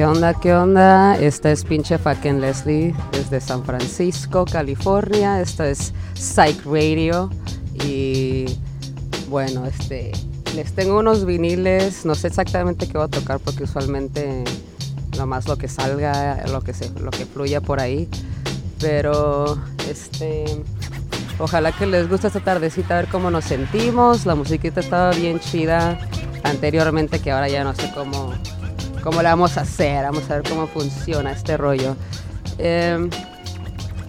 ¿Qué onda? ¿Qué onda? Esta es pinche fucking Leslie desde San Francisco, California. Esta es Psych Radio. Y bueno, este les tengo unos viniles. No sé exactamente qué voy a tocar porque usualmente nomás lo que salga, lo que se, lo que fluya por ahí. Pero este ojalá que les guste esta tardecita a ver cómo nos sentimos. La musiquita estaba bien chida anteriormente que ahora ya no sé cómo cómo le vamos a hacer, vamos a ver cómo funciona este rollo. Em,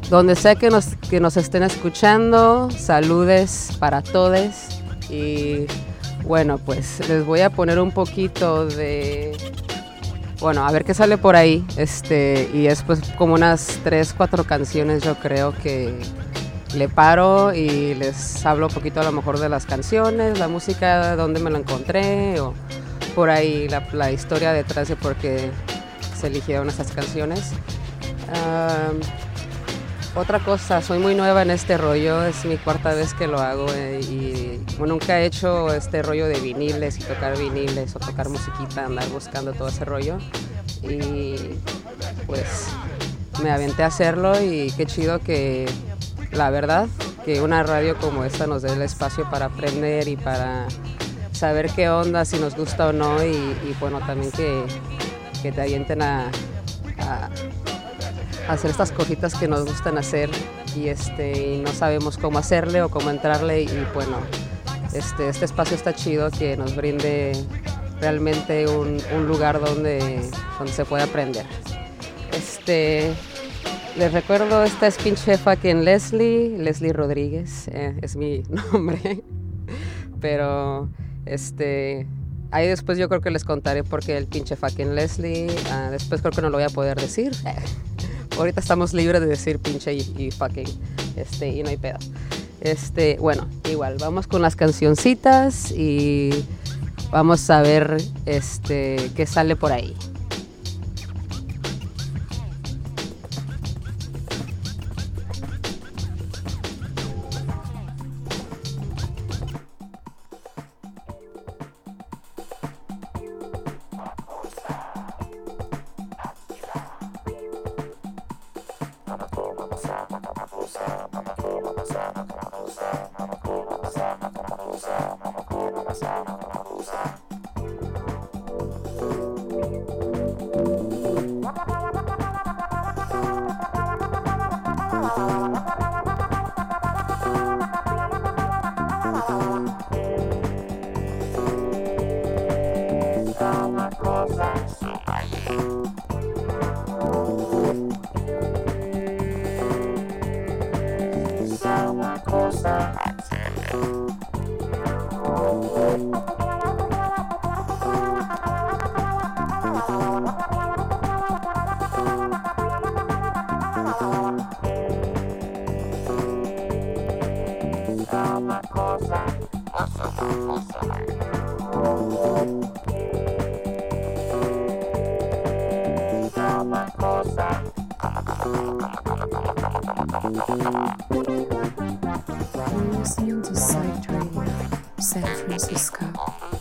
donde sea que nos, que nos estén escuchando, saludes para todos y bueno, pues les voy a poner un poquito de, bueno, a ver qué sale por ahí, este, y después como unas tres, cuatro canciones yo creo que le paro y les hablo un poquito a lo mejor de las canciones, la música, dónde me lo encontré o por ahí la, historia detrás de por qué se eligieron esas canciones. otra cosa, soy muy nueva en este rollo, es mi cuarta vez que lo hago eh, y nunca he hecho este rollo de viniles y tocar viniles o tocar musiquita, andar buscando todo ese rollo. Y pues me aventé a hacerlo y qué chido que la verdad que una radio como esta nos dé el espacio para aprender y para saber qué onda, si nos gusta o no, y, bueno, también que, que te avienten a, hacer estas cositas que nos gustan hacer y, este, no sabemos cómo hacerle o cómo entrarle, y bueno, este, este espacio está chido que nos brinde realmente un, lugar donde, donde se puede aprender. Este, les recuerdo, esta es pinche en Leslie, Leslie Rodríguez, eh, es mi nombre, pero este, ahí después yo creo que les contaré por qué el pinche fucking Leslie. Ah, después creo que no lo voy a poder decir. Ahorita estamos libres de decir pinche y, fucking. Este, y no hay pedo. Este, bueno, igual, vamos con las cancioncitas y vamos a ver este, qué sale por ahí. You're listening to Site Radio, San Francisco.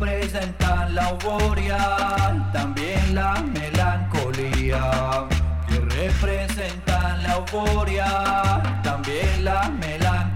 representan la euforia, también la melancolía. Que representan la euforia, también la melancolía.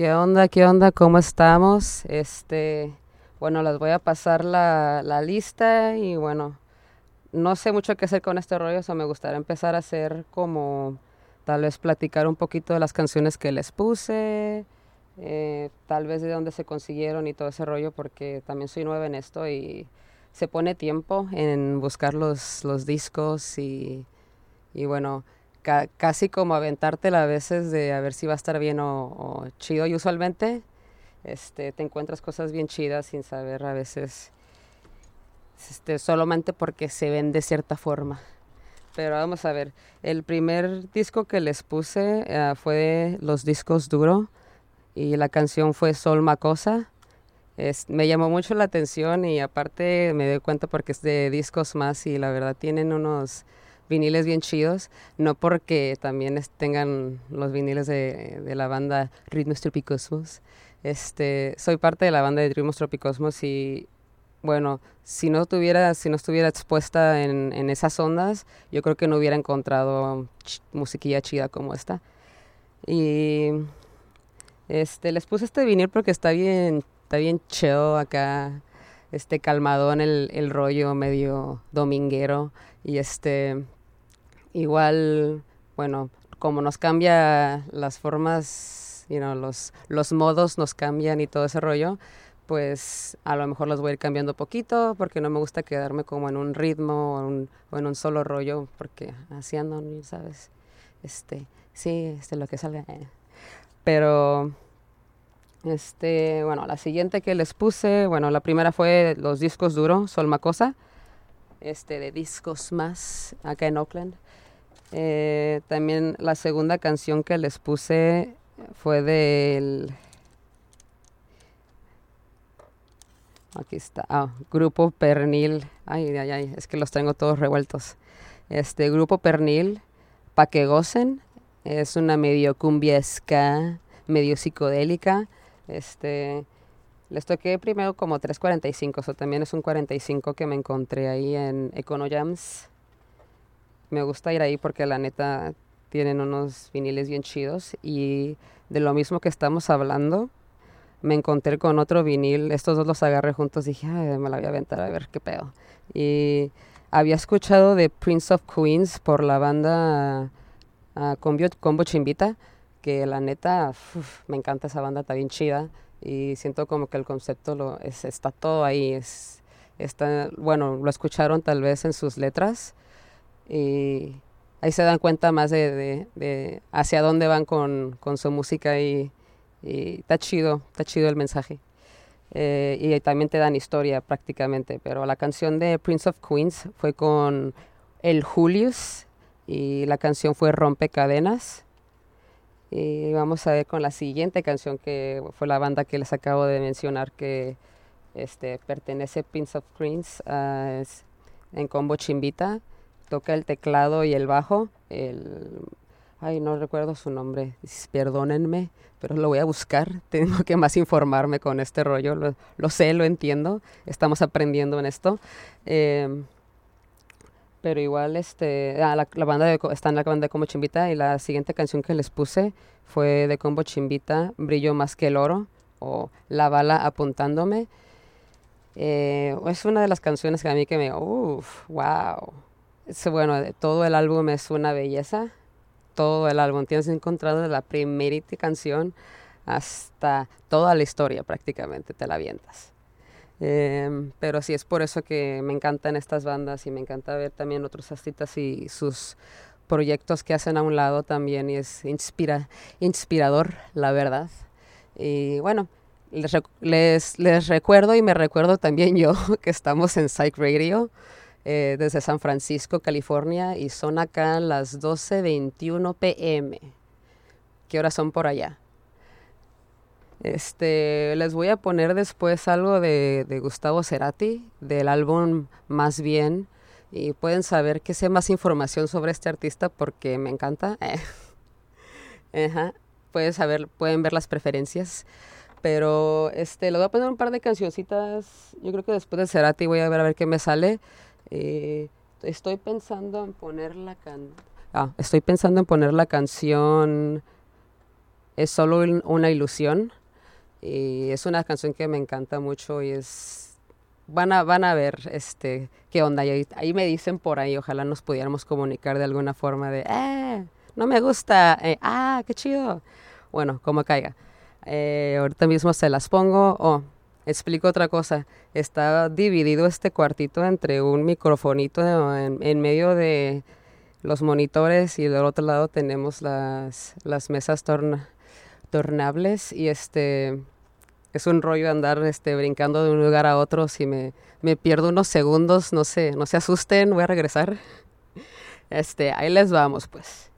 ¿Qué onda? ¿Qué onda? ¿Cómo estamos? Este, bueno, les voy a pasar la, la lista y bueno, no sé mucho qué hacer con este rollo, o me gustaría empezar a hacer como tal vez platicar un poquito de las canciones que les puse, eh, tal vez de dónde se consiguieron y todo ese rollo, porque también soy nueva en esto y se pone tiempo en buscar los, los discos y, y bueno, casi como aventártela a veces de a ver si va a estar bien o, chido. Y usualmente este, te encuentras cosas bien chidas sin saber a veces, este, solamente porque se ven de cierta forma. Pero vamos a ver, el primer disco que les puse uh, fue los discos Duro y la canción fue Sol Macosa. Es, me llamó mucho la atención y aparte me doy cuenta porque es de discos más y la verdad tienen unos viniles bien chidos, no porque también tengan los viniles de, de la banda Ritmos Tropicosmos. Este, soy parte de la banda de Ritmos Tropicosmos y bueno, si no tuviera, si no estuviera expuesta en, en esas ondas, yo creo que no hubiera encontrado ch musiquilla chida como esta. Y este, les puse este vinil porque está bien, está bien chill acá, este calmadón el, el rollo medio dominguero y este igual, bueno, como nos cambia las formas, you know, los, los modos nos cambian y todo ese rollo, pues a lo mejor los voy a ir cambiando poquito porque no me gusta quedarme como en un ritmo o, un, o en un solo rollo porque así ando, ¿sabes? Este, sí, este, lo que salga. Eh. Pero, este, bueno, la siguiente que les puse, bueno, la primera fue los discos duro, Sol Macosa, este, de Discos Más, acá en Oakland. Eh, también la segunda canción que les puse fue del... Aquí está. Ah, Grupo Pernil. Ay, ay, ay, es que los tengo todos revueltos. Este Grupo Pernil, Pa' que gocen. Es una medio cumbia ska, medio psicodélica. Este, les toqué primero como 3.45, o también es un 45 que me encontré ahí en Econojams me gusta ir ahí porque la neta tienen unos viniles bien chidos y de lo mismo que estamos hablando, me encontré con otro vinil, estos dos los agarré juntos, dije, Ay, me la voy a aventar a ver qué pedo. Y había escuchado de Prince of Queens por la banda uh, Combo, Combo Chimbita, que la neta, me encanta esa banda, está bien chida y siento como que el concepto está todo ahí, es, está, bueno, lo escucharon tal vez en sus letras, y ahí se dan cuenta más de, de, de hacia dónde van con, con su música y, y, está chido, está chido el mensaje. Eh, y también te dan historia prácticamente, pero la canción de Prince of Queens fue con el Julius y la canción fue Rompe Cadenas. Y vamos a ver con la siguiente canción que fue la banda que les acabo de mencionar que este, pertenece Prince of Queens uh, en combo Chimbita toca el teclado y el bajo. El, ay, no recuerdo su nombre, perdónenme, pero lo voy a buscar. Tengo que más informarme con este rollo. Lo, sé, lo entiendo. Estamos aprendiendo en esto. Eh, pero igual este ah, la, la, banda de, está en la banda de Combo Chimbita y la siguiente canción que les puse fue de Combo Chimbita Brillo más que el oro o La bala apuntándome eh, es una de las canciones que a mí que me uff wow bueno, todo el álbum es una belleza. Todo el álbum. Tienes encontrado la primerita canción hasta toda la historia prácticamente, te la avientas. Eh, pero sí, es por eso que me encantan estas bandas y me encanta ver también otros artistas y sus proyectos que hacen a un lado también y es inspira, inspirador, la verdad. Y bueno, les, les, les recuerdo y me recuerdo también yo que estamos en Psych Radio eh, desde San Francisco, California, y son acá las 12.21 pm. ¿Qué horas son por allá? Este, les voy a poner después algo de, de Gustavo Cerati, del álbum Más Bien, y pueden saber que sé más información sobre este artista porque me encanta. Ajá. Pueden saber, pueden ver las preferencias. Pero este, le voy a poner un par de cancioncitas. Yo creo que después de Cerati voy a ver a ver qué me sale. Eh, estoy pensando en poner la can ah, estoy pensando en poner la canción es solo una ilusión. Y es una canción que me encanta mucho y es... Van a, van a ver este, qué onda. Y ahí, me dicen por ahí, ojalá nos pudiéramos comunicar de alguna forma de, eh, no me gusta, eh, ah, qué chido. Bueno, como caiga. Eh, ahorita mismo se las pongo. Oh, explico otra cosa. Está dividido este cuartito entre un microfonito en medio de los monitores y del otro lado tenemos las, las mesas tornables y este es un rollo andar este, brincando de un lugar a otro. Si me, me pierdo unos segundos, no sé, no se asusten, voy a regresar. Este, ahí les vamos pues.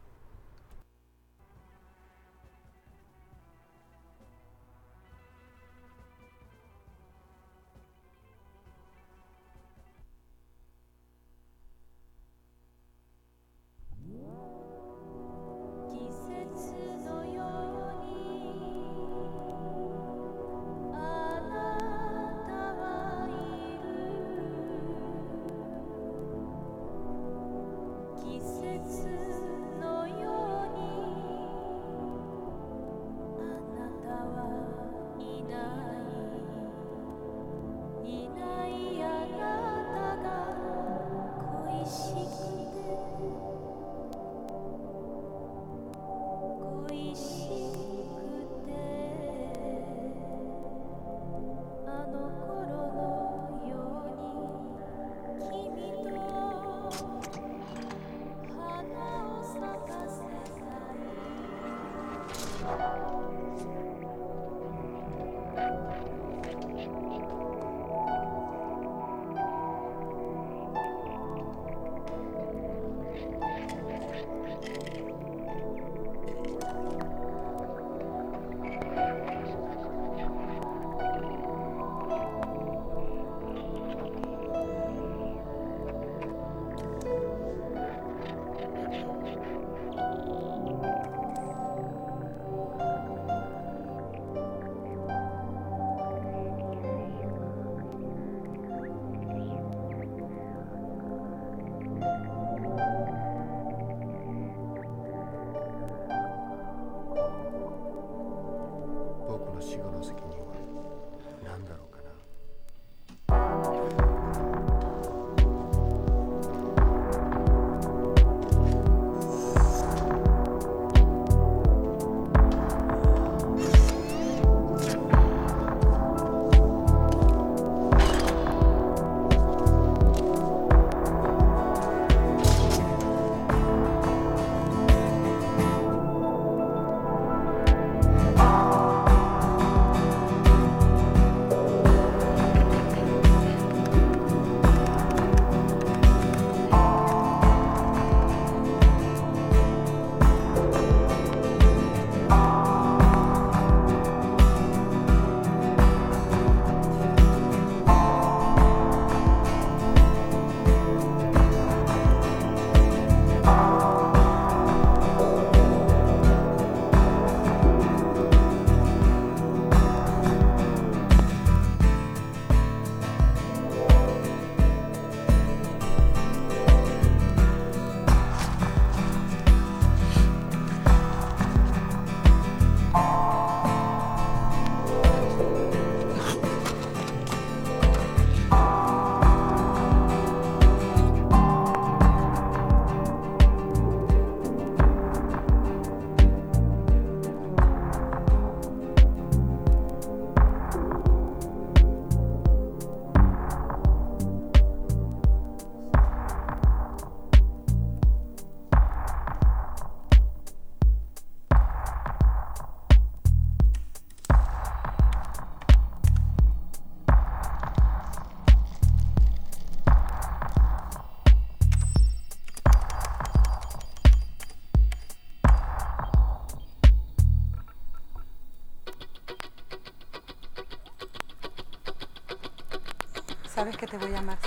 Sabes que te voy a amar.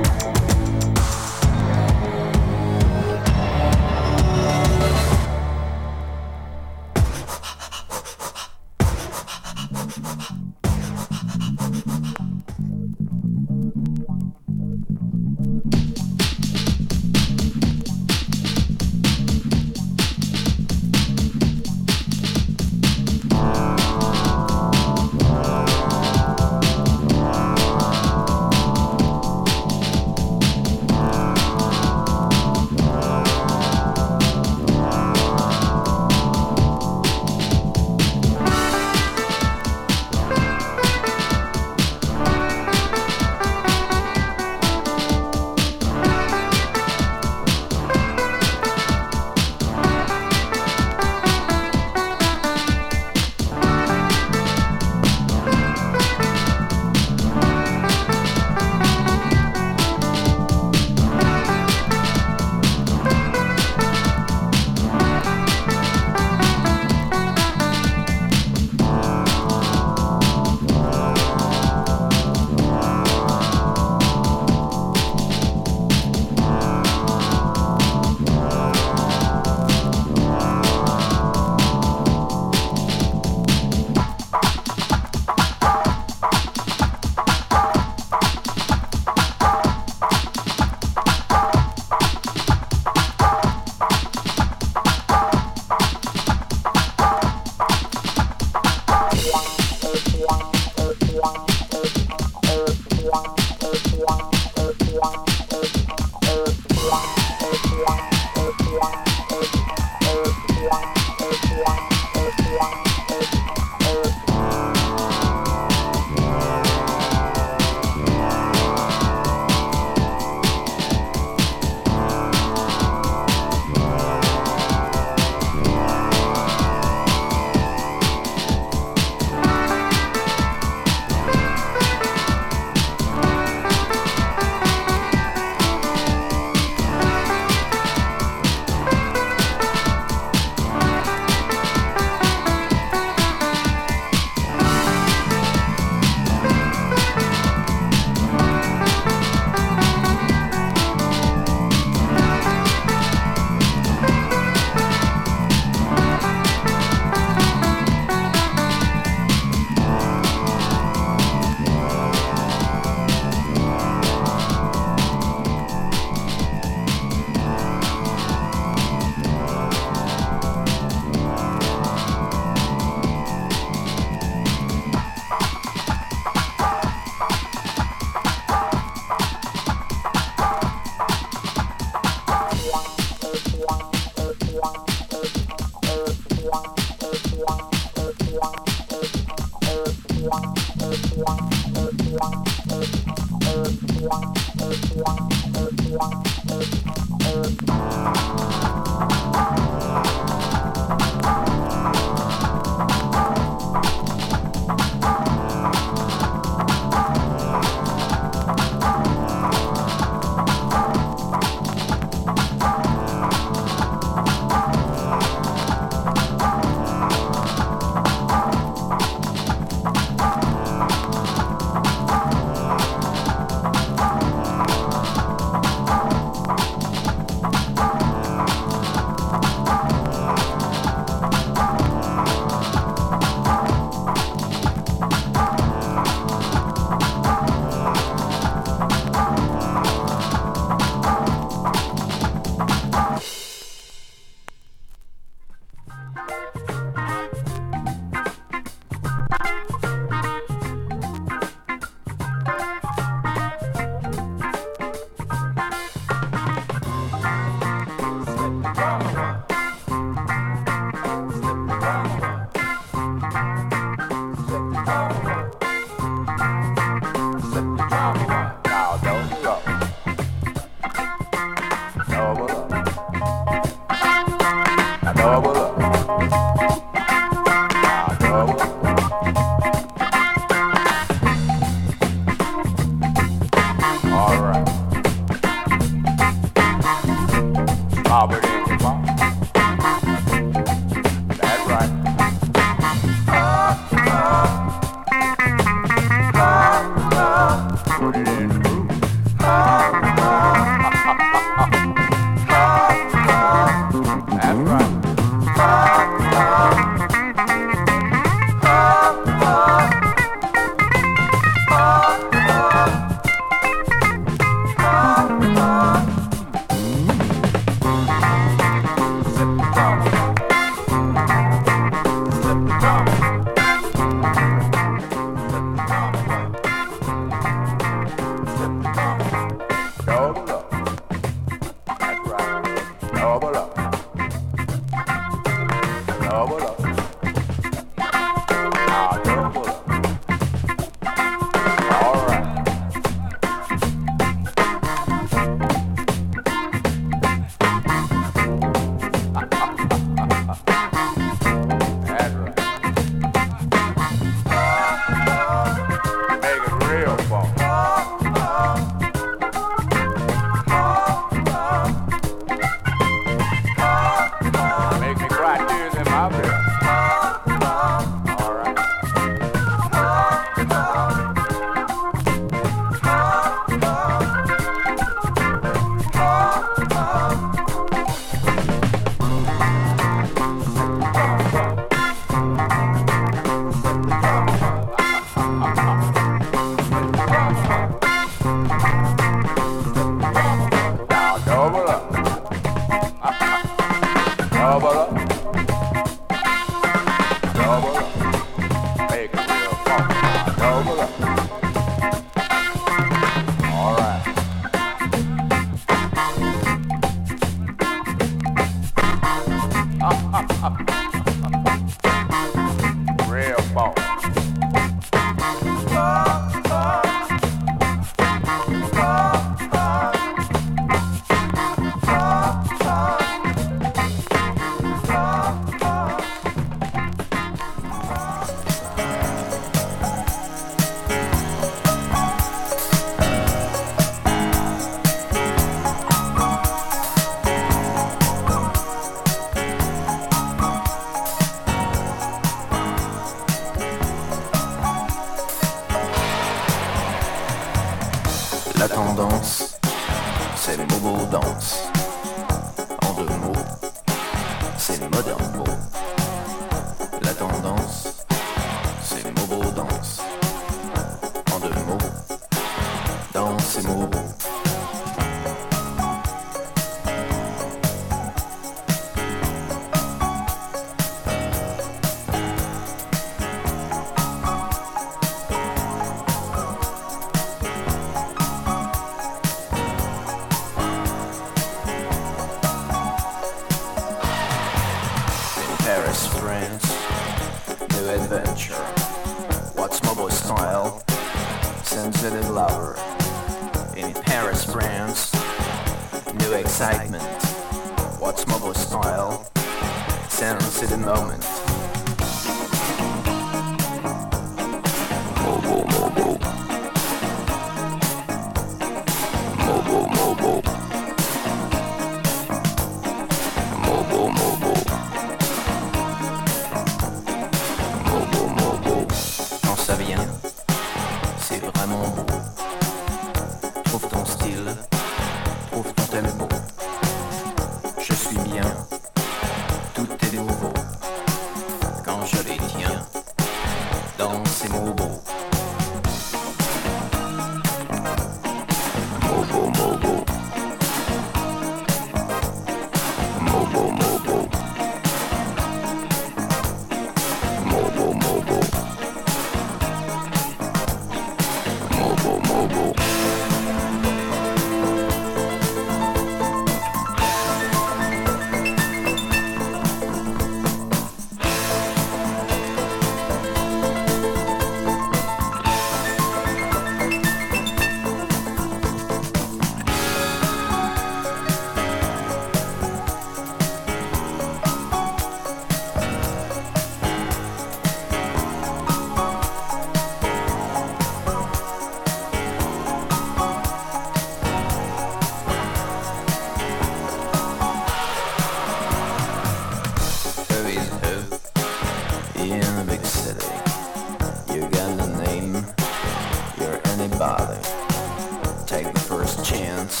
chance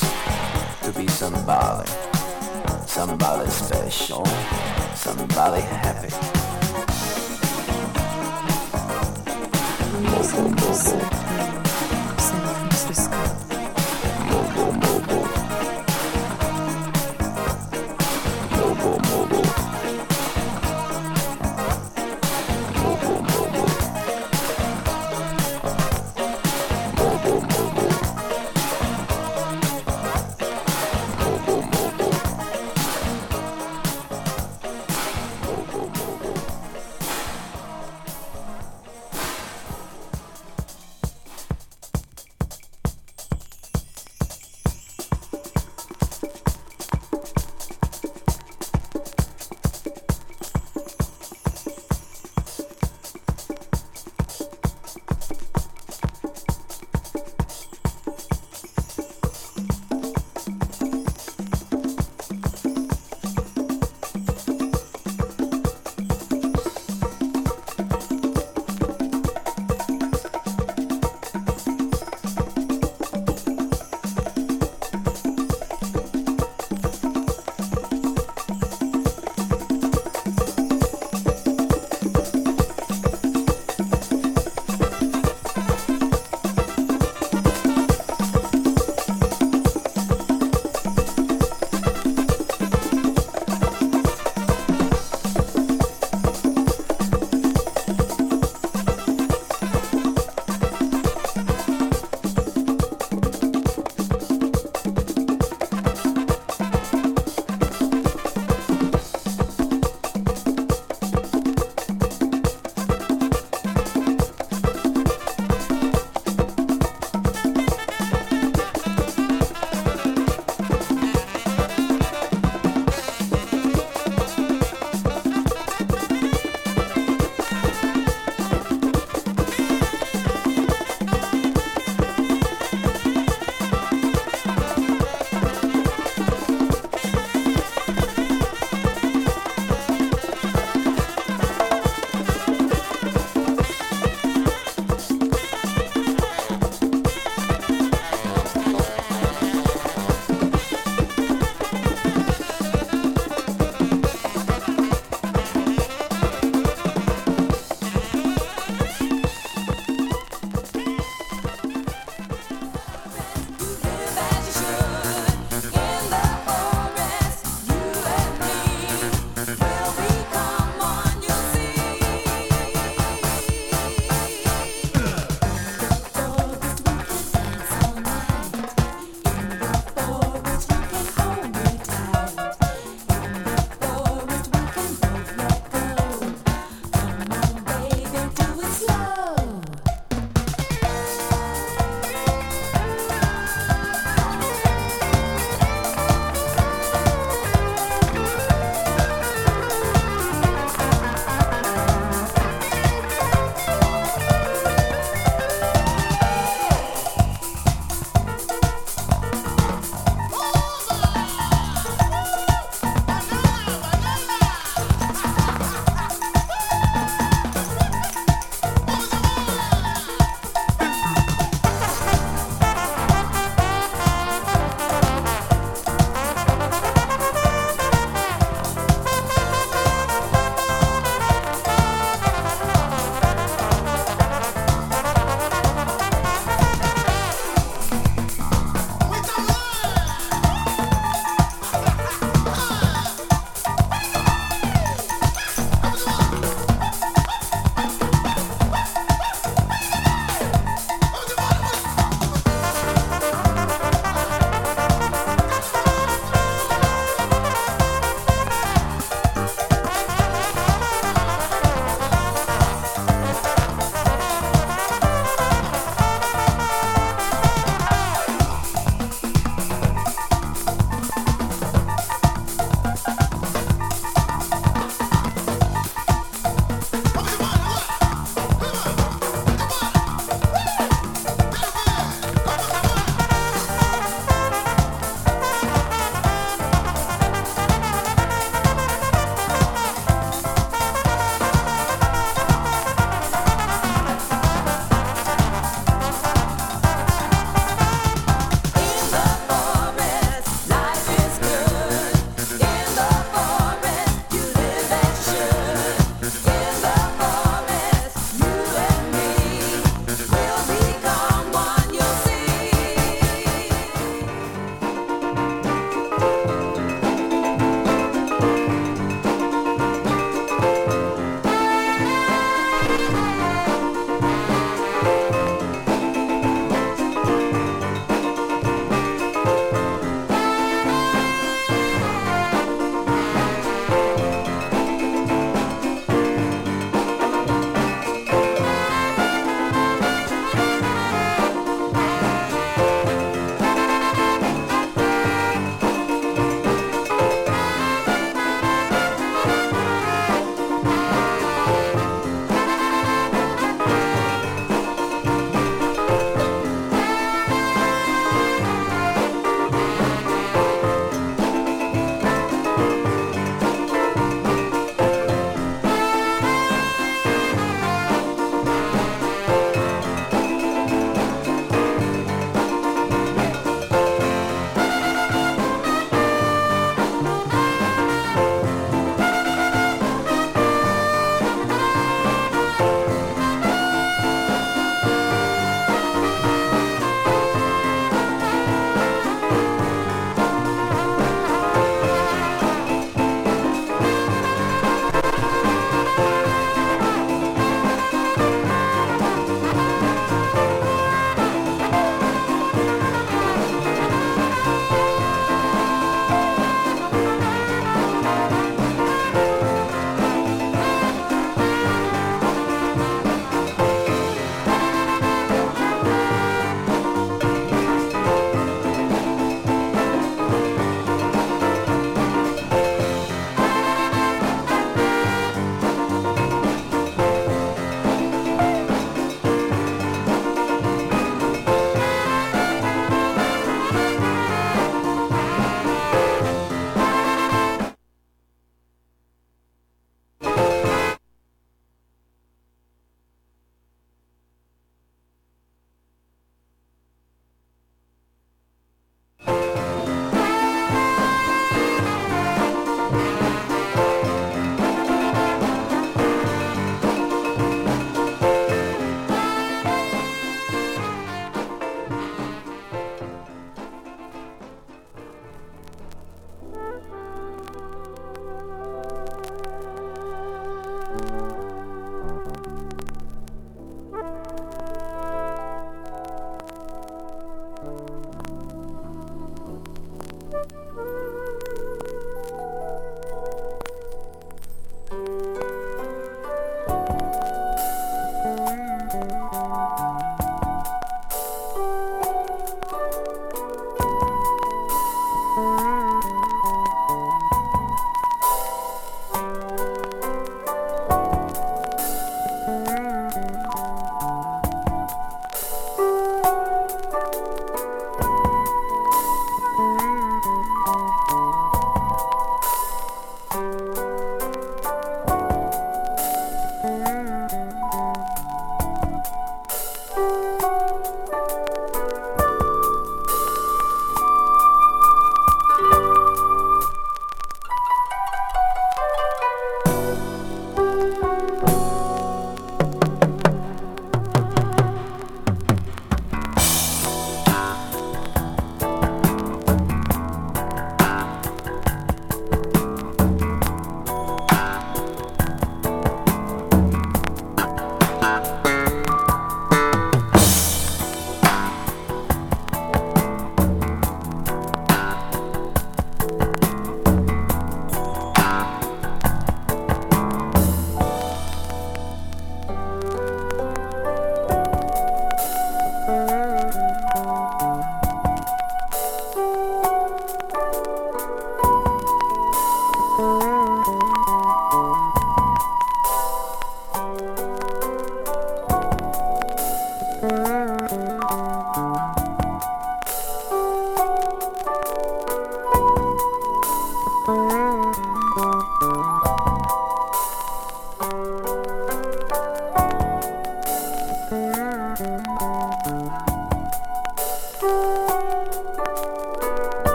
to be somebody, somebody special, somebody happy. Music, music.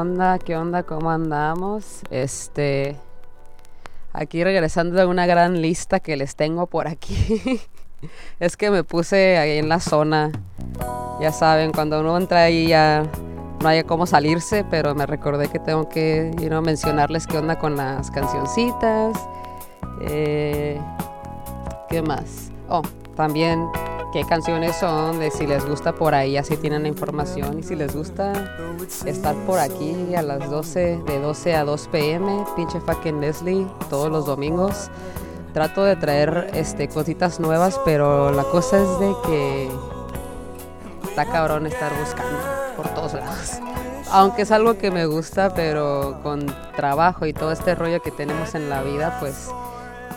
Onda? ¿Qué onda? ¿Cómo andamos? Este. Aquí regresando de una gran lista que les tengo por aquí. es que me puse ahí en la zona. Ya saben, cuando uno entra ahí ya no hay cómo salirse, pero me recordé que tengo que you mencionarles qué onda con las cancioncitas. Eh, ¿Qué más? Oh, también qué canciones son, de si les gusta por ahí, así tienen la información. Y si les gusta estar por aquí a las 12, de 12 a 2 pm, pinche fucking Leslie, todos los domingos. Trato de traer este, cositas nuevas, pero la cosa es de que está cabrón estar buscando por todos lados. Aunque es algo que me gusta, pero con trabajo y todo este rollo que tenemos en la vida, pues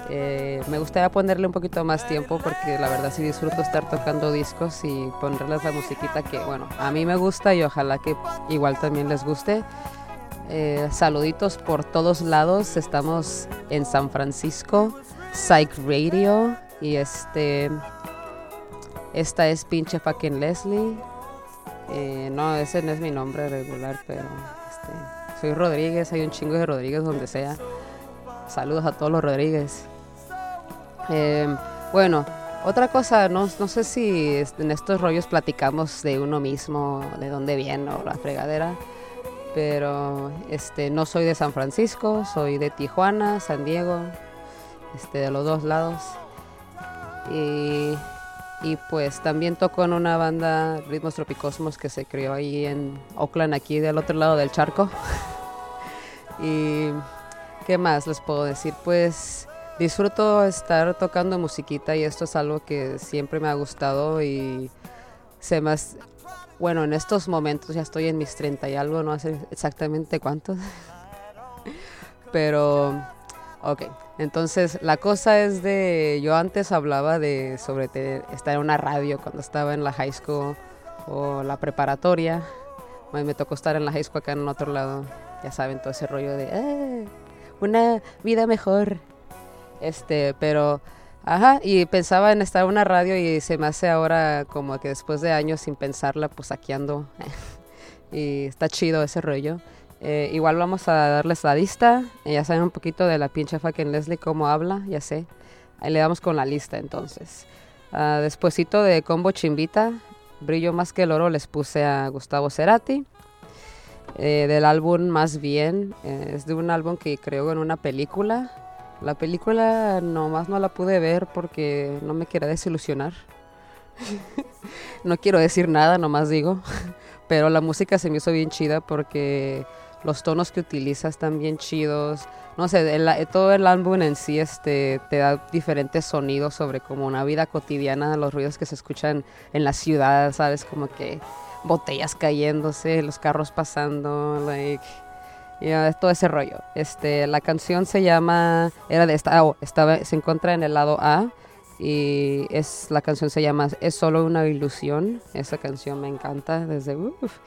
eh, me gustaría ponerle un poquito más tiempo porque la verdad sí disfruto estar tocando discos y ponerles la musiquita que, bueno, a mí me gusta y ojalá que igual también les guste. Eh, saluditos por todos lados. Estamos en San Francisco, Psych Radio. Y este. Esta es pinche fucking Leslie. Eh, no, ese no es mi nombre regular, pero este, soy Rodríguez. Hay un chingo de Rodríguez donde sea. Saludos a todos los Rodríguez. Eh, bueno, otra cosa, no, sé si en estos rollos platicamos de uno mismo, de dónde viene o la fregadera, pero este, no soy de San Francisco, soy de Tijuana, San Diego, este, de los dos lados. Y, y pues también toco en una banda Ritmos Tropicosmos que se creó ahí en Oakland, aquí del otro lado del charco. y qué más les puedo decir, pues disfruto estar tocando musiquita y esto es algo que siempre me ha gustado y se más bueno en estos momentos ya estoy en mis 30 y algo no sé exactamente cuántos pero ok entonces la cosa es de yo antes hablaba de sobre estar en una radio cuando estaba en la high school o la preparatoria me tocó estar en la high school acá en otro lado ya saben todo ese rollo de "Eh, una vida mejor este, pero, ajá, y pensaba en estar en una radio y se me hace ahora como que después de años sin pensarla, pues aquí ando. y está chido ese rollo. Eh, igual vamos a darles la lista. Eh, ya saben un poquito de la pinche fucking Leslie cómo habla, ya sé. Ahí le damos con la lista entonces. Despuésito de Combo Chimbita, Brillo más que el oro, les puse a Gustavo Cerati. Eh, del álbum Más Bien, eh, es de un álbum que creó en una película. La película nomás no la pude ver porque no me quería desilusionar. no quiero decir nada, nomás digo. Pero la música se me hizo bien chida porque los tonos que utiliza están bien chidos. No sé, el- todo el álbum en sí este, te da diferentes sonidos sobre como una vida cotidiana, los ruidos que se escuchan en la ciudad, ¿sabes? Como que botellas cayéndose, los carros pasando, like, ya, todo ese rollo. Este, la canción se llama, era de esta, oh, estaba, se encuentra en el lado A y es la canción se llama Es solo una ilusión. Esa canción me encanta desde, uf.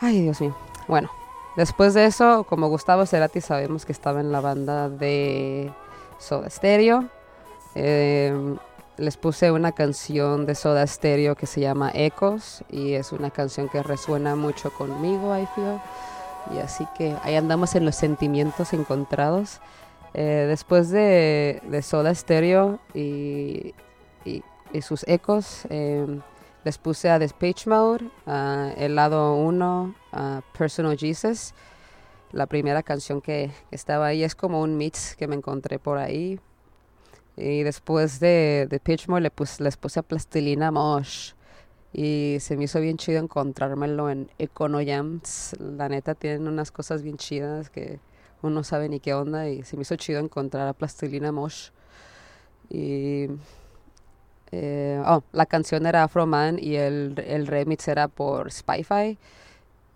ay Dios mío. Bueno, después de eso, como Gustavo Cerati sabemos que estaba en la banda de Soda Stereo. Eh, les puse una canción de Soda Stereo que se llama Ecos y es una canción que resuena mucho conmigo, I feel. Y así que ahí andamos en los sentimientos encontrados. Eh, después de, de Soda Stereo y, y- sus ecos, eh, les puse a Depeche Mode, a el lado 1, a Personal Jesus. La primera canción que, que estaba ahí es como un mix que me encontré por ahí. Y después de, de Pitch Mode le pus- les puse a Plastilina Mosh. Y se me hizo bien chido encontrármelo en Econoyams. La neta tienen unas cosas bien chidas que uno no sabe ni qué onda. Y se me hizo chido encontrar a Plastilina Mosh. Y. eh, oh, la canción era Afro Man y el, el remix era por Spyfy.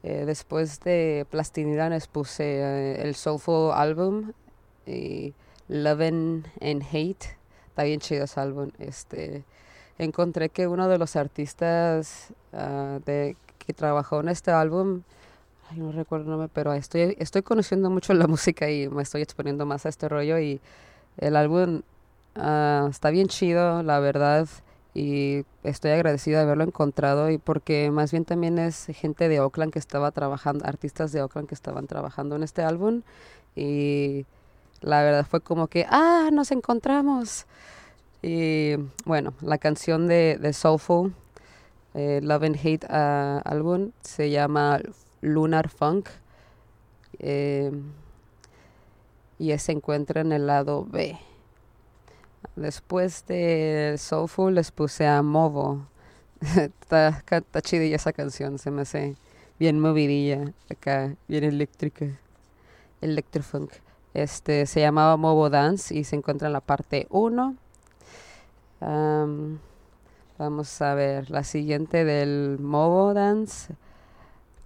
Eh, después de Plastilina les puse eh, el Soulful Album y Lovin' and Hate. Está bien chido ese álbum. Este, encontré que uno de los artistas ah, de, que trabajó en este álbum, no recuerdo el nombre, pero estoy, estoy conociendo mucho la música y me estoy exponiendo más a este rollo y el álbum ah, está bien chido, la verdad. y estoy agradecida de haberlo encontrado y porque más bien también es gente de Oakland que estaba trabajando, artistas de Oakland que estaban trabajando en este álbum y la verdad fue como que, ah, nos encontramos. Y bueno, la canción de, de Soulful, eh, Love and Hate uh, álbum, se llama Lunar Funk. Eh, y se encuentra en el lado B. Después de Soulful les puse a Movo. está, está chidilla esa canción, se me hace bien movidilla, acá, bien eléctrica. Electrofunk. Este se llamaba Movo Dance y se encuentra en la parte 1. Um, vamos a ver la siguiente del Movo Dance.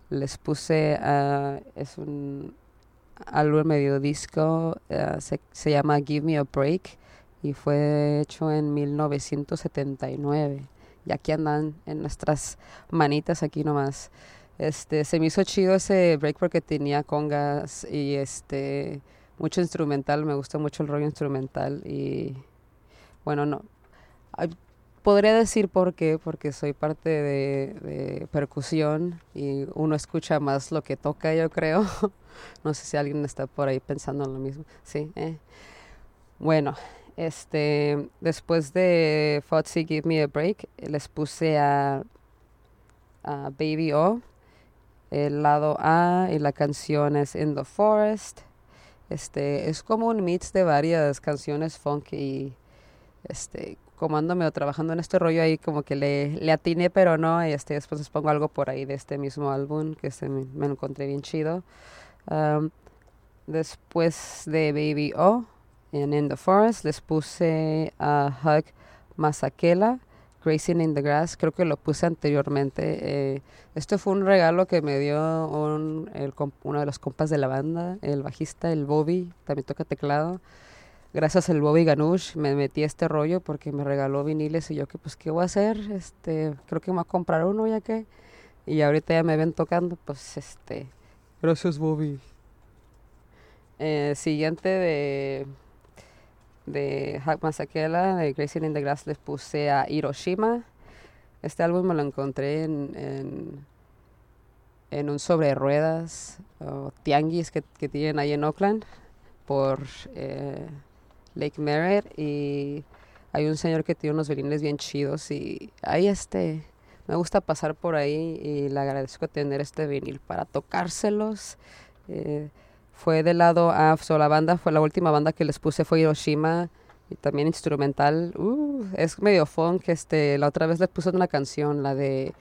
Les puse, uh, es un álbum medio disco, se, se llama Give Me a Break y fue hecho en 1979. Y aquí andan en nuestras manitas aquí nomás. Este, se me hizo chido ese break porque tenía congas y este mucho instrumental, me gusta mucho el rollo instrumental y bueno, no podría decir por qué, porque soy parte de, percusión y uno escucha más lo que toca, yo creo. no sé si alguien está por ahí pensando en lo mismo. Sí, eh. Bueno, este, después de Foxy Give Me a Break, les puse a, a Baby O, el lado A, y la canción es In the Forest. Este, es como un mix de varias canciones funky. Este, como o trabajando en este rollo ahí, como que le, le atiné, pero no. Este, después les pongo algo por ahí de este mismo álbum, que este me, me encontré bien chido. Um, después de Baby O, en In the Forest. Les puse a Hug Masakela, Grazing in the Grass. Creo que lo puse anteriormente. Eh, esto fue un regalo que me dio un, el, uno de los compas de la banda, el bajista, el Bobby, también toca teclado. Gracias al Bobby Ganush me metí a este rollo porque me regaló viniles y yo que pues qué voy a hacer, este, creo que me voy a comprar uno ya que y ahorita ya me ven tocando, pues este, gracias Bobby. Eh, siguiente de de Hack Masakela, de Grazing in the Grass, les puse a Hiroshima. Este álbum me lo encontré en, en, en un sobre ruedas o tianguis que, que, tienen ahí en Oakland por eh, Lake Merritt y hay un señor que tiene unos vinines bien chidos y ahí este me gusta pasar por ahí y le agradezco tener este vinil para tocárselos. Eh, fue del lado A, so la banda fue la última banda que les puse fue Hiroshima y también instrumental. Uh, es medio funk, este, la otra vez les puse una canción, la de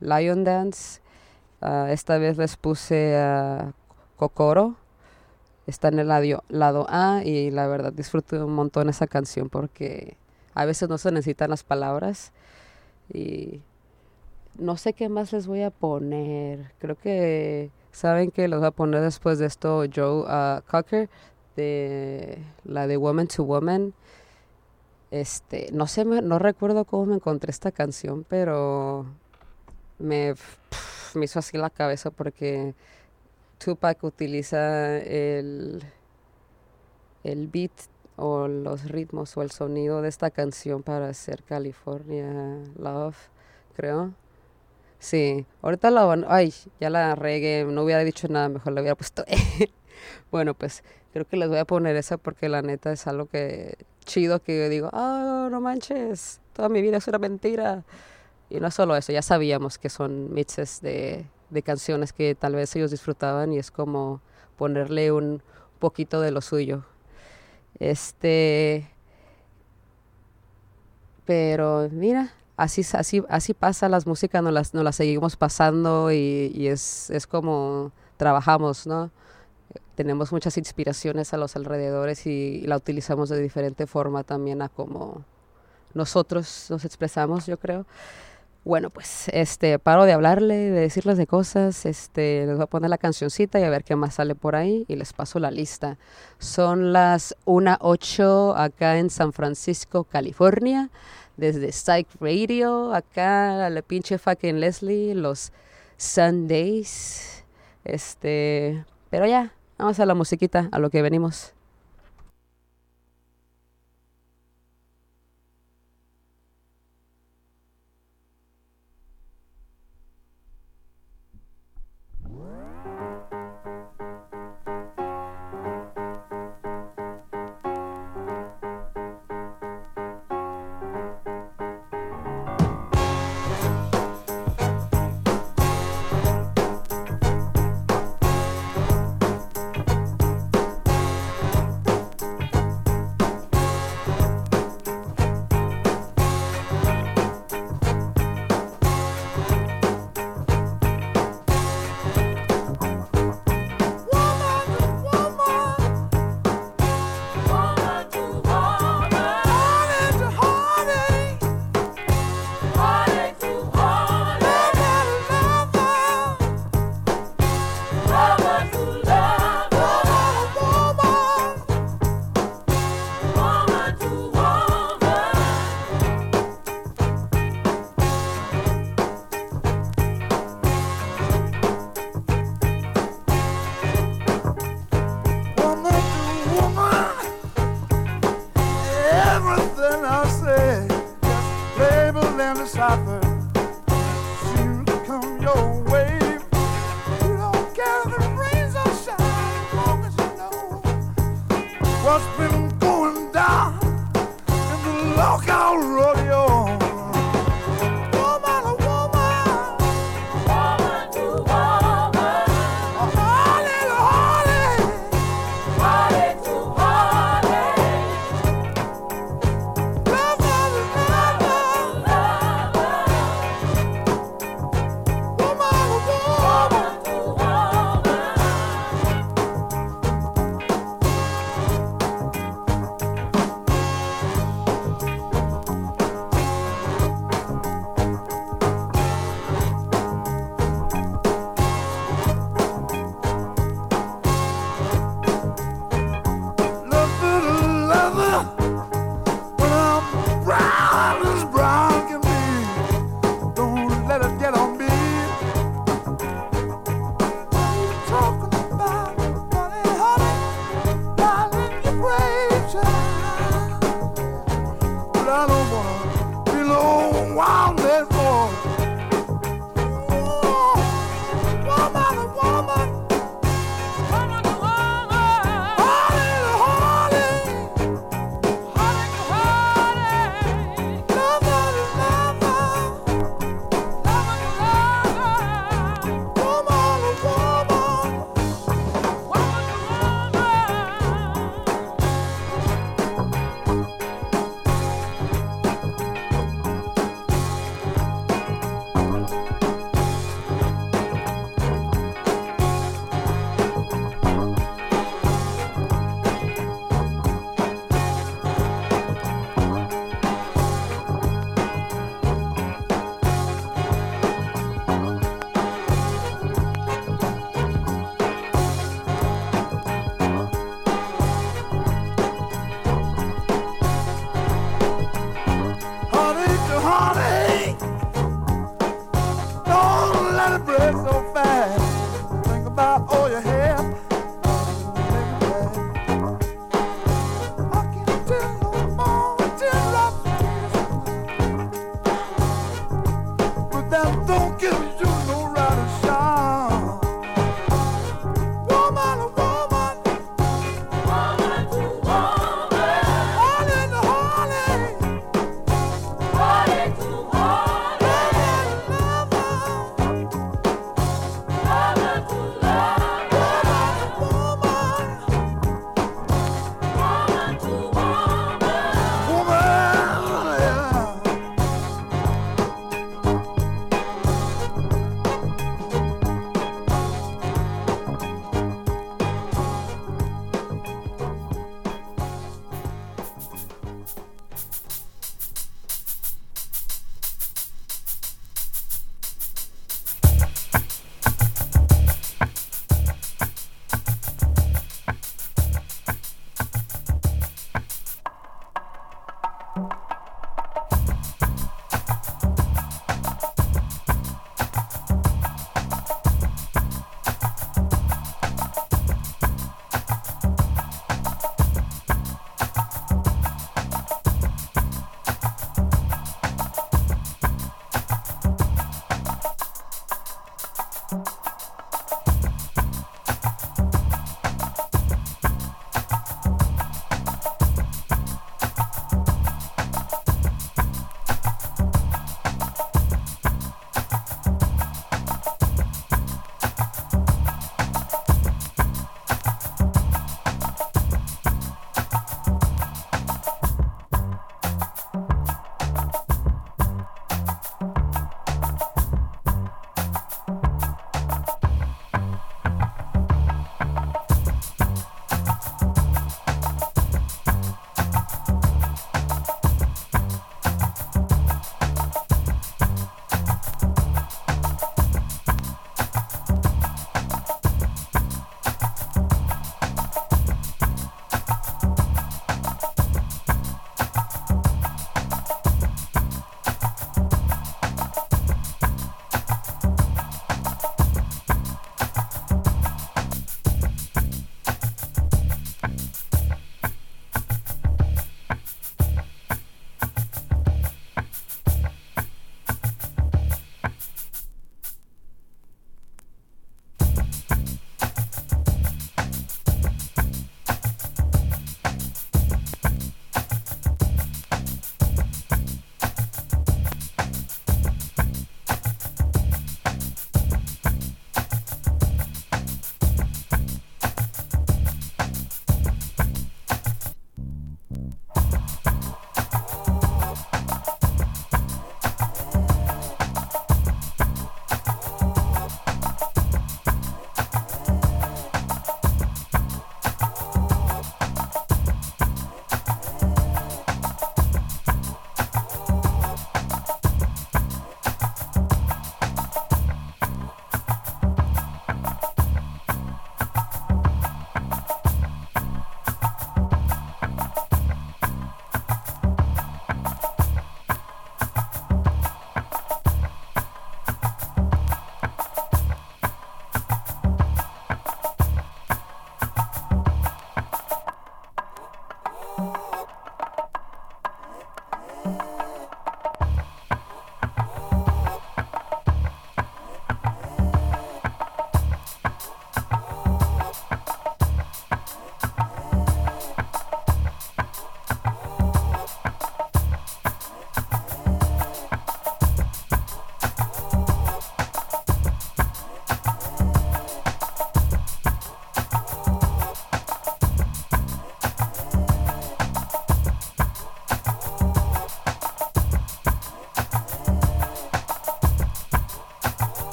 Lion Dance. Uh, esta vez les puse a Kokoro. Está en el lado, lado A y la verdad disfruto un montón esa canción porque a veces no se necesitan las palabras y no sé qué más les voy a poner. Creo que Saben que los voy a poner después de esto Joe uh, Cocker, de la de Woman to Woman. Este, no sé, no recuerdo cómo me encontré esta canción, pero me, me hizo así la cabeza porque Tupac utiliza el, el beat o los ritmos o el sonido de esta canción para hacer California Love, creo. Sí, ahorita la ay, ya la regué, no hubiera dicho nada, mejor le hubiera puesto. bueno, pues creo que les voy a poner esa porque la neta es algo que chido que yo digo, ah, no manches, toda mi vida es una mentira. Y no solo eso, ya sabíamos que son mixes de, de canciones que tal vez ellos disfrutaban y es como ponerle un poquito de lo suyo. Este, pero mira, así, así, así pasa, las músicas nos las, nos las seguimos pasando y, es, es como trabajamos, ¿no? Tenemos muchas inspiraciones a los alrededores y, y la utilizamos de diferente forma también a como nosotros nos expresamos, yo creo. Bueno, pues este paro de hablarle, de decirles de cosas, este les voy a poner la cancioncita y a ver qué más sale por ahí y les paso la lista. Son las 1:08 acá en San Francisco, California desde Psych Radio, acá la pinche fucking Leslie, los Sundays. Este, pero ya, vamos a la musiquita, a lo que venimos.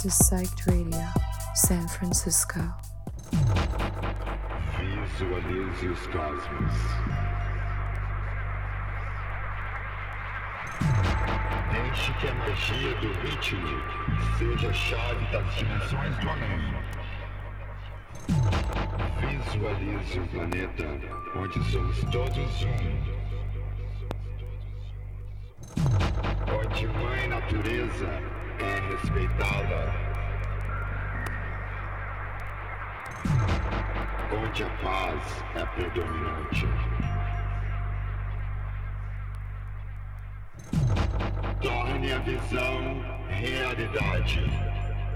To Psyched Radio, San Francisco. Visualize os cosmos. Deixe que a magia do ritmo seja a chave das dimensões do além. Visualize um planeta onde somos todos um. Onde Mãe Natureza é respeitada. A paz é predominante. Torne a visão realidade.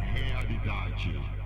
Realidade.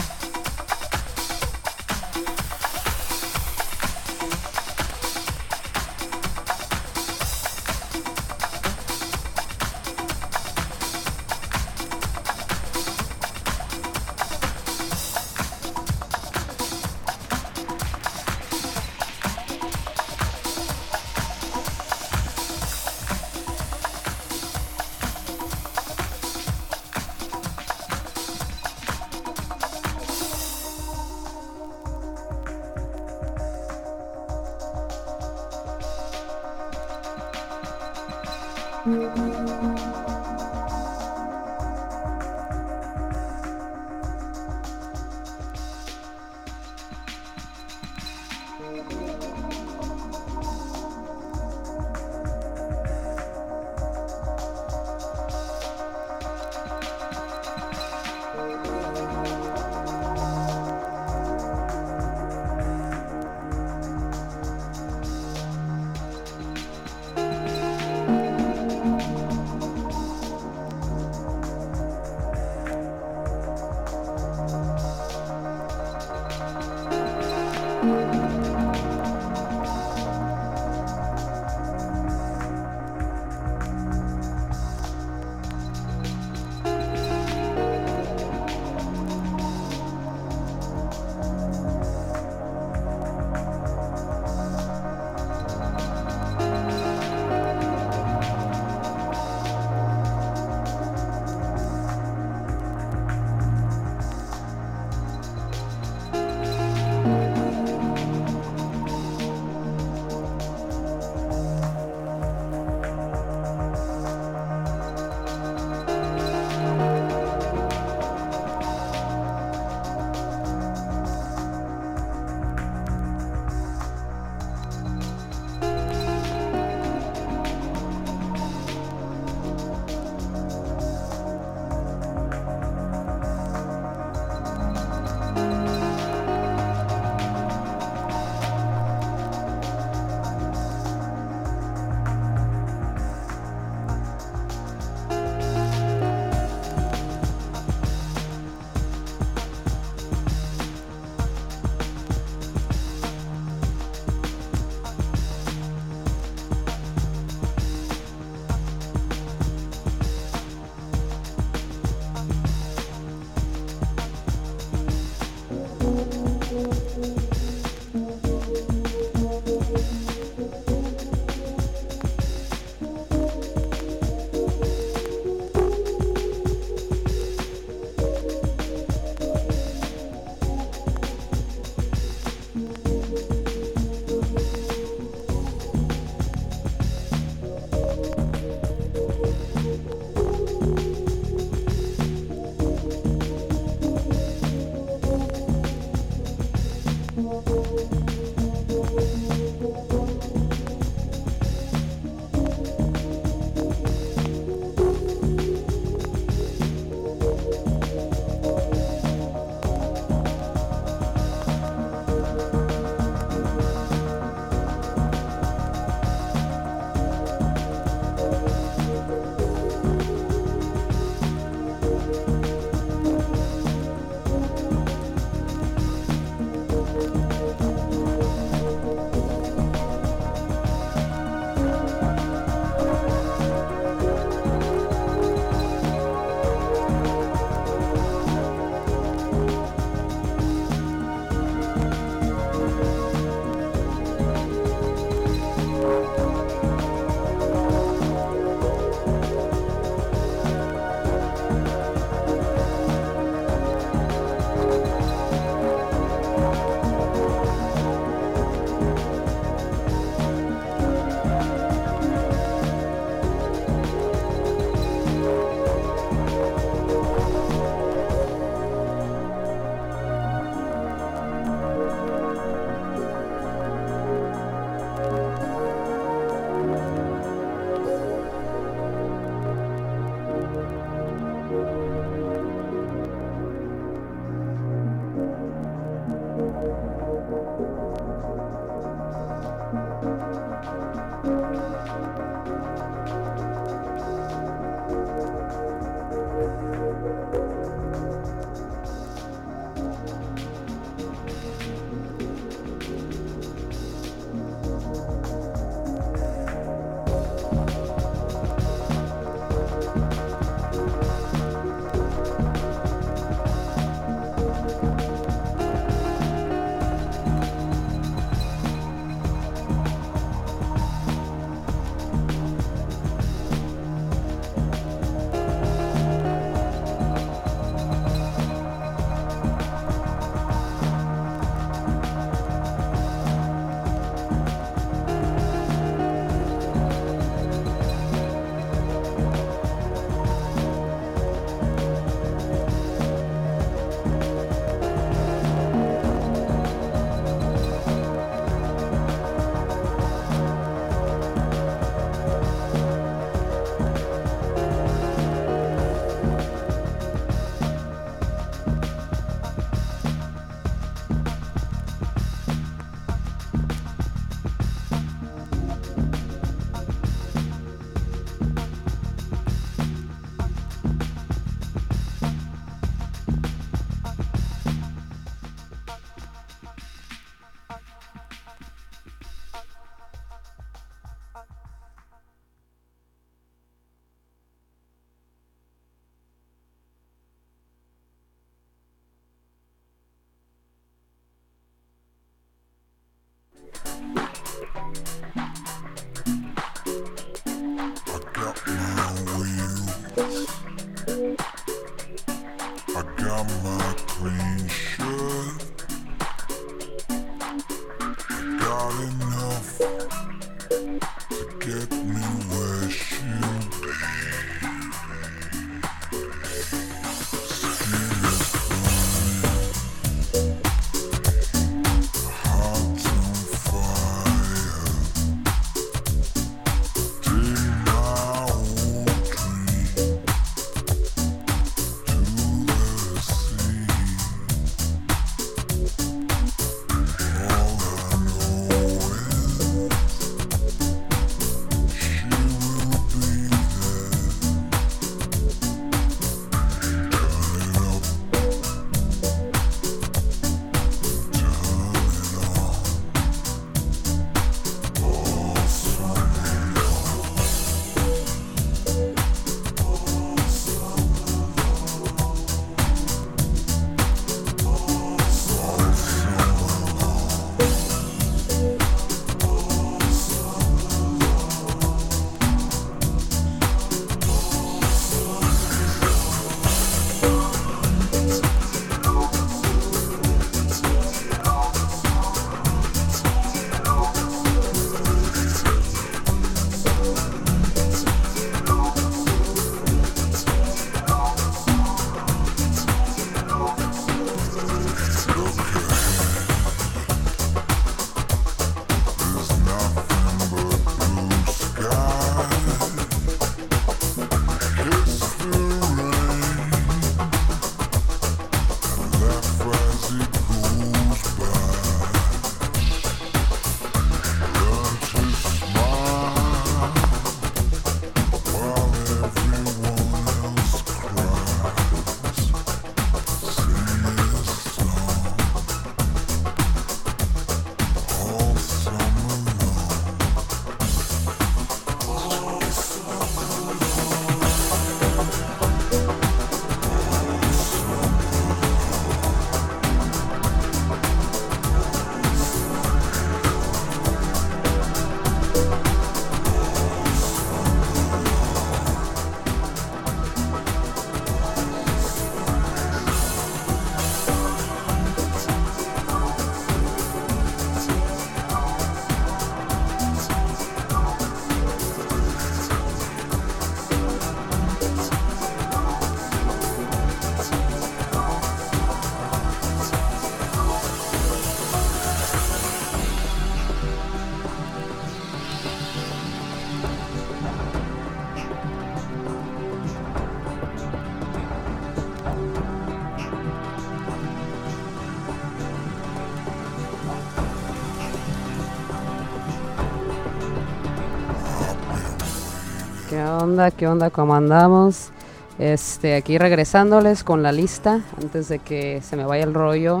Onda? ¿Qué onda? ¿Cómo andamos? Este, aquí regresándoles con la lista antes de que se me vaya el rollo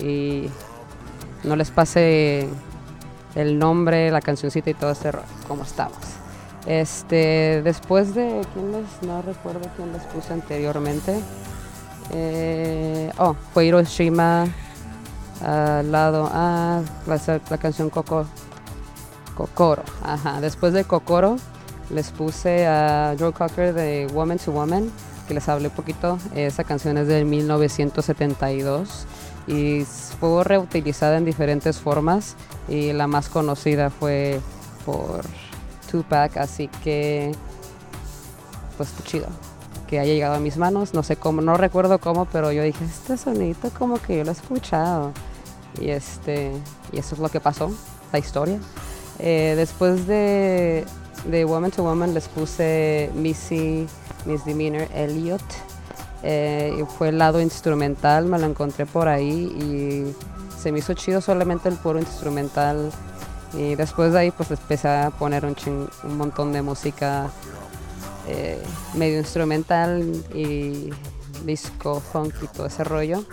y no les pase el nombre, la cancioncita y todo este rollo, como estamos. Este, después de quién les no recuerdo quién les puse anteriormente. Eh, oh, fue Hiroshima al lado ah, la, la canción Coco Kokoro. Ajá, después de Kokoro les puse a Joe Cocker de Woman to Woman, que les hablé un poquito. Esa canción es del 1972 y fue reutilizada en diferentes formas y la más conocida fue por Tupac, así que pues chido que haya llegado a mis manos, no sé cómo, no recuerdo cómo, pero yo dije, este sonito como que yo lo he escuchado y este y eso es lo que pasó, la historia. Eh, después de, de Woman to Woman les puse Missy Misdemeanor Elliot. Eh, fue el lado instrumental, me lo encontré por ahí y se me hizo chido solamente el puro instrumental. Y después de ahí pues empecé a poner un, chin- un montón de música eh, medio instrumental y disco, funk y todo ese rollo.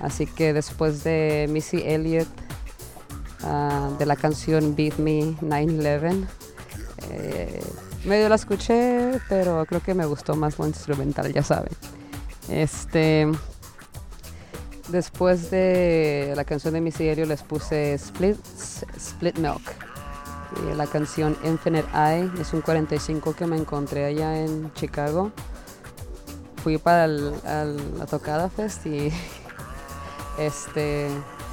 Así que después de Missy Elliott, ah, de la canción Beat Me 9-11, eh, medio la escuché, pero creo que me gustó más lo instrumental, ya saben. Este, después de la canción de Missy Elliott les puse Split, Split Milk. Y la canción Infinite Eye es un 45 que me encontré allá en Chicago. Fui para la tocada fest y este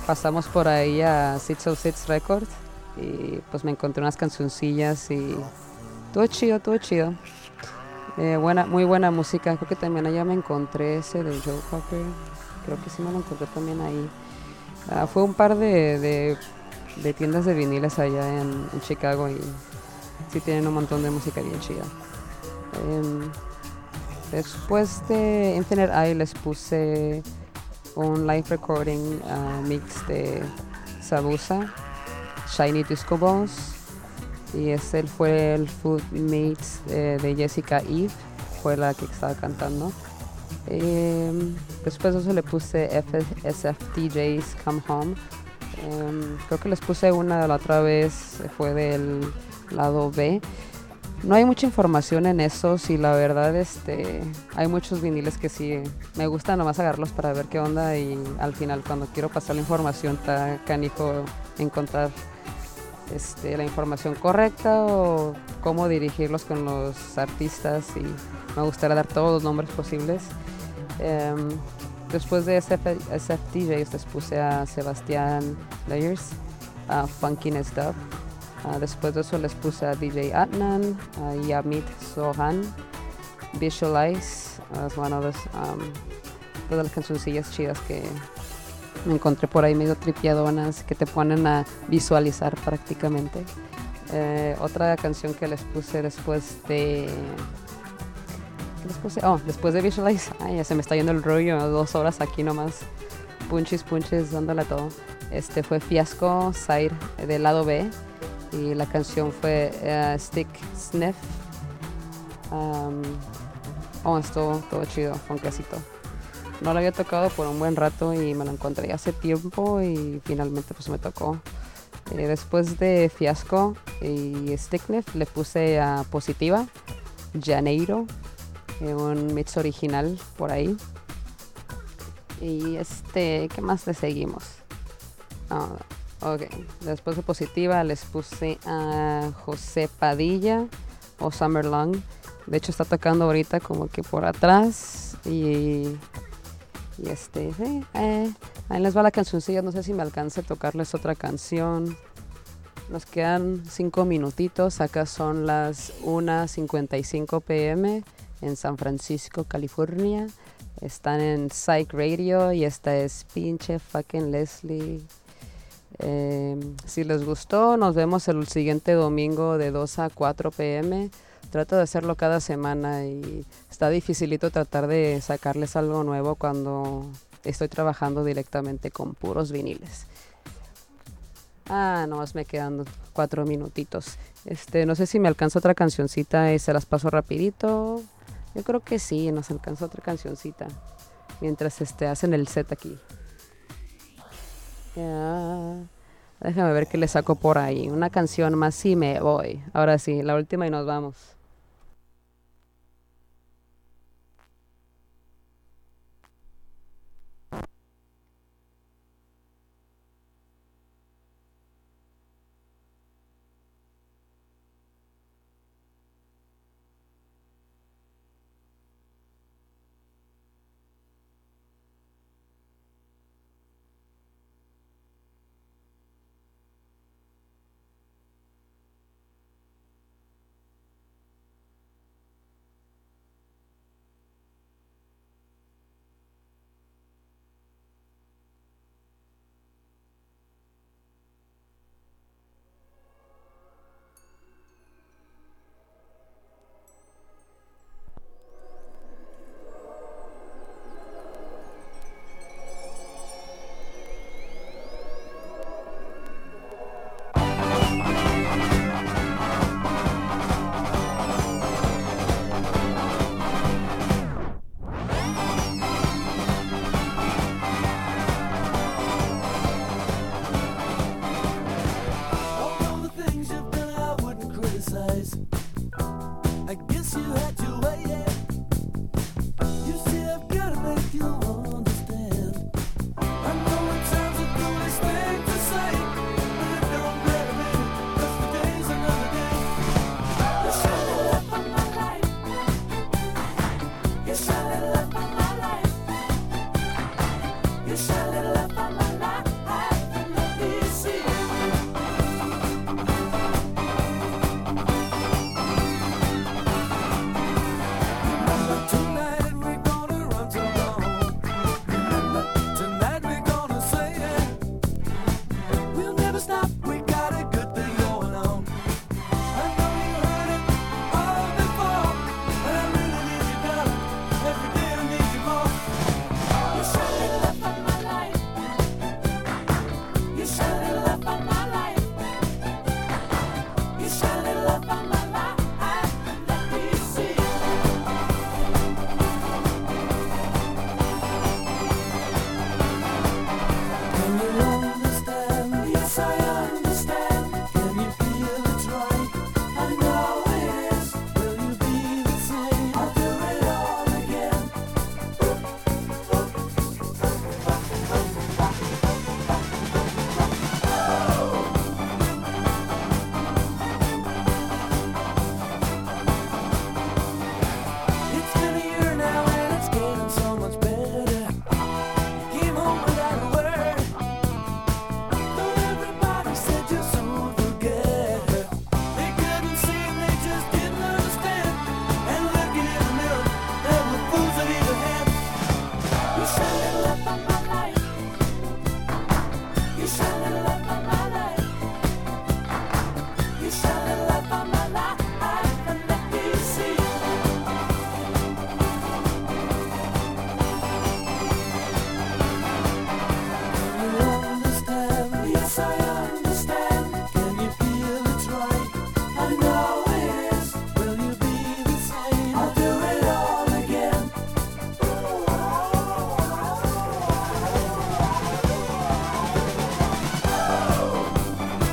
pasamos por ahí a Six of Six Records y pues me encontré unas cancioncillas y todo chido, todo chido. Eh, buena, muy buena música. Creo que también allá me encontré ese de Joe Cocker. Creo que sí me lo encontré también ahí. Ah, fue un par de, de- tiendas de viniles allá en, en Chicago y sí tienen un montón de música bien chida. Em, después de Infinite Eye les puse un live recording ah, mix de Sabusa, Shiny Disco Balls. Y ese fue el Food Mates eh, de Jessica Eve, fue la que estaba cantando. Em, después de eso le puse SFTJ's Come Home. Em, creo que les puse una la otra vez, fue del lado B. No hay mucha información en esos y la verdad este hay muchos viniles que sí me gusta nomás agarrarlos para ver qué onda y al final cuando quiero pasar la información está canijo encontrar este, la información correcta o cómo dirigirlos con los artistas y me gustaría dar todos los nombres posibles. Em, después de SF, SFTJ les puse a Sebastián Layers, a Funkiness Dub. Ah, después de eso les puse a DJ Adnan, a Yamit Sohan, Visualize, as one of those, um, todas las cancioncillas chidas que me encontré por ahí medio tripiadonas que te ponen a visualizar prácticamente. Eh, otra canción que les puse después de... ¿Qué les puse? Oh, después de Visualize. Ay, ya se me está yendo el rollo, dos horas aquí nomás. Punches, punches, dándole todo. Este fue Fiasco Side del lado B y la canción fue eh, Stick Sniff. Um, oh, estuvo todo chido, funkecito. No lo había tocado por un buen rato y me lo encontré hace tiempo y finalmente pues me tocó. Eh, después de Fiasco y Stickness le puse a Positiva, Janeiro, eh, un mix original por ahí. Y este, ¿qué más le seguimos? Ah, ok, después de Positiva les puse a José Padilla o Summer Long. De hecho está tocando ahorita como que por atrás y este, sí, eh, ahí les va la cancioncilla. No sé si me alcance a tocarles otra canción. Nos quedan cinco minutitos. Acá son las 1.55 pm en San Francisco, California. Están en Psych Radio y esta es pinche fucking Leslie. Eh, si les gustó, nos vemos el siguiente domingo de 2 a 4 pm. Trato de hacerlo cada semana y está dificilito tratar de sacarles algo nuevo cuando estoy trabajando directamente con puros viniles. Ah, no, me quedan cuatro minutitos. Este, no sé si me alcanza otra cancioncita y se las paso rapidito. Yo creo que sí, nos alcanza otra cancioncita. Mientras este, hacen el set aquí. Ya. Déjame ver qué le saco por ahí. Una canción más y me voy. Ahora sí, la última y nos vamos.